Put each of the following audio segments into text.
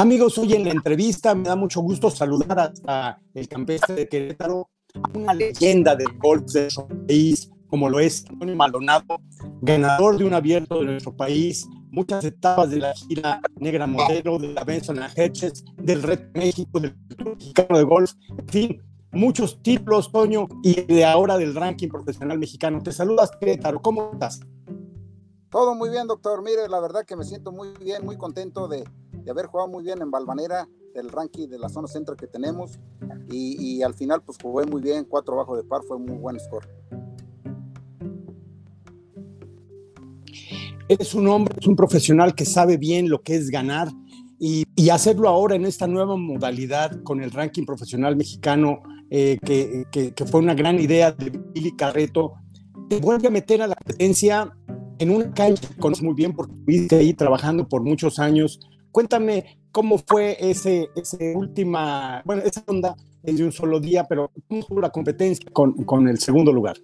Amigos, hoy en la entrevista me da mucho gusto saludar a el campestre de Querétaro, una leyenda del golf de nuestro país, como lo es Antonio Maldonado, ganador de un abierto de nuestro país, muchas etapas de la gira Negra Modelo, de la Benson Hedges, del Red México, del Mexicano de Golf, en fin, muchos títulos, Toño, y de ahora del ranking profesional mexicano. Te saludas, Querétaro, ¿cómo estás? Todo muy bien, doctor. Mire, la verdad que me siento muy bien, muy contento de, de haber jugado muy bien en Balvanera, del ranking de la zona centro que tenemos. Y, y, al final, pues jugué muy bien, cuatro bajo de par, fue muy buen score. Eres un hombre, es un profesional que sabe bien lo que es ganar y, y hacerlo ahora en esta nueva modalidad con el ranking profesional mexicano, eh, que, que, que, fue una gran idea de Billy Carreto, te vuelve a meter a la competencia en una cancha que conoces muy bien porque estuviste ahí trabajando por muchos años Cuéntame cómo fue ese, ese última, bueno, esa ronda es de un solo día, pero ¿cómo fue la competencia con, con el segundo lugar?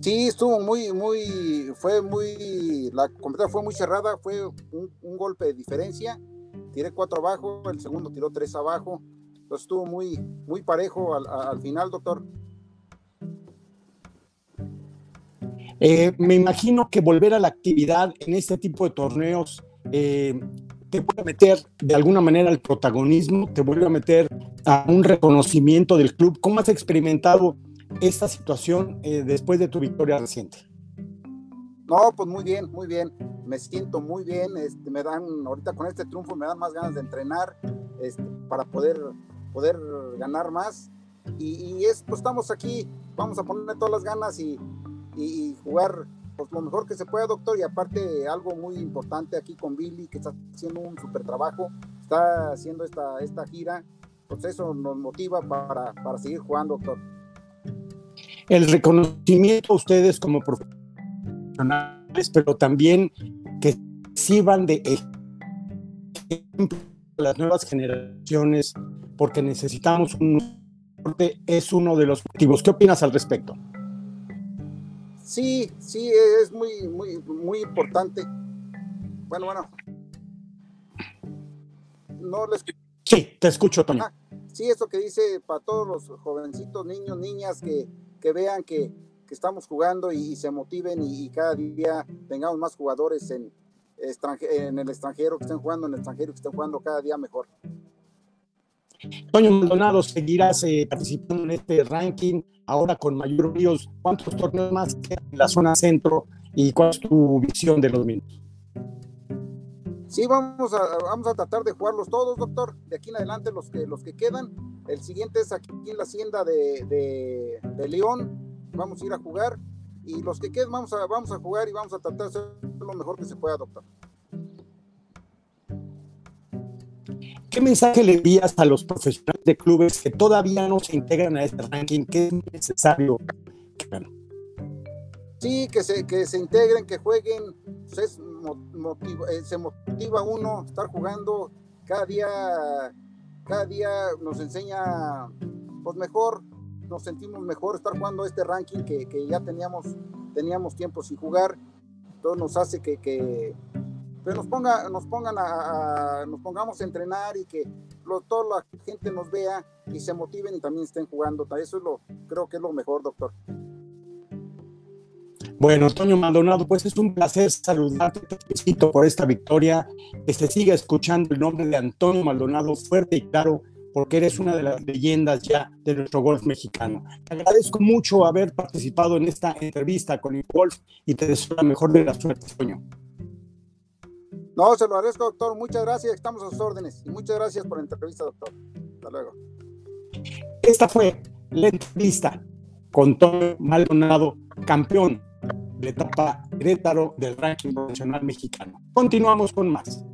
Sí, estuvo muy, muy, fue muy, la competencia fue muy cerrada, fue un, un golpe de diferencia, tiré cuatro abajo, el segundo tiró tres abajo, entonces estuvo muy, muy parejo al, al final, doctor. Eh, me imagino que volver a la actividad en este tipo de torneos eh, te vuelve a meter de alguna manera al protagonismo, te vuelve a meter a un reconocimiento del club. ¿Cómo has experimentado esta situación eh, después de tu victoria reciente? No, pues muy bien, muy bien. Me siento muy bien. Este, me dan, ahorita con este triunfo me dan más ganas de entrenar este, para poder, poder ganar más. Y, y es, pues estamos aquí, vamos a ponerle todas las ganas y, y jugar pues lo mejor que se pueda, doctor, y aparte algo muy importante aquí con Billy, que está haciendo un súper trabajo, está haciendo esta, esta gira, pues eso nos motiva para, para seguir jugando, doctor. El reconocimiento a ustedes como profesionales, pero también que sirvan de ejemplo a las nuevas generaciones, porque necesitamos un es uno de los objetivos. ¿Qué opinas al respecto? Sí, sí, es muy, muy, muy importante. Bueno, bueno. No les... Sí, te escucho. Ah, sí, eso que dice para todos los jovencitos, niños, niñas, que, que vean que, que, estamos jugando y, y se motiven y, y, cada día tengamos más jugadores en, en el extranjero, que estén jugando en el extranjero, que estén jugando cada día mejor. Toño Maldonado, seguirás eh, participando en este ranking ahora con mayor bríos. ¿Cuántos torneos más quedan en la zona centro y cuál es tu visión de los mismos? Sí, vamos a, vamos a tratar de jugarlos todos, doctor. De aquí en adelante los que, los que quedan. El siguiente es aquí en la hacienda de, de, de León. Vamos a ir a jugar. Y los que queden vamos a, vamos a jugar y vamos a tratar de hacer lo mejor que se pueda, doctor. ¿Qué mensaje le envías a los profesionales de clubes que todavía no se integran a este ranking? ¿Qué es necesario? Sí, que se, que se integren, que jueguen. Pues motiva, eh, se motiva uno estar jugando. Cada día, cada día nos enseña pues mejor, nos sentimos mejor estar jugando este ranking que, que ya teníamos, teníamos tiempo sin jugar. Todo nos hace que, que pero nos ponga, nos pongan a, nos pongamos a entrenar y que lo, toda la gente nos vea y se motiven y también estén jugando. Eso es lo, creo que es lo mejor, doctor. Bueno, Antonio Maldonado, pues es un placer saludarte, te felicito por esta victoria, que se siga escuchando el nombre de Antonio Maldonado fuerte y claro, porque eres una de las leyendas ya de nuestro golf mexicano. Te agradezco mucho haber participado en esta entrevista con el golf y te deseo la mejor de las suertes, Antonio. No, se lo agradezco, doctor. Muchas gracias. Estamos a sus órdenes. Y muchas gracias por la entrevista, doctor. Hasta luego. Esta fue la entrevista con Tom Maldonado, campeón de etapa Querétaro del ranking profesional mexicano. Continuamos con más.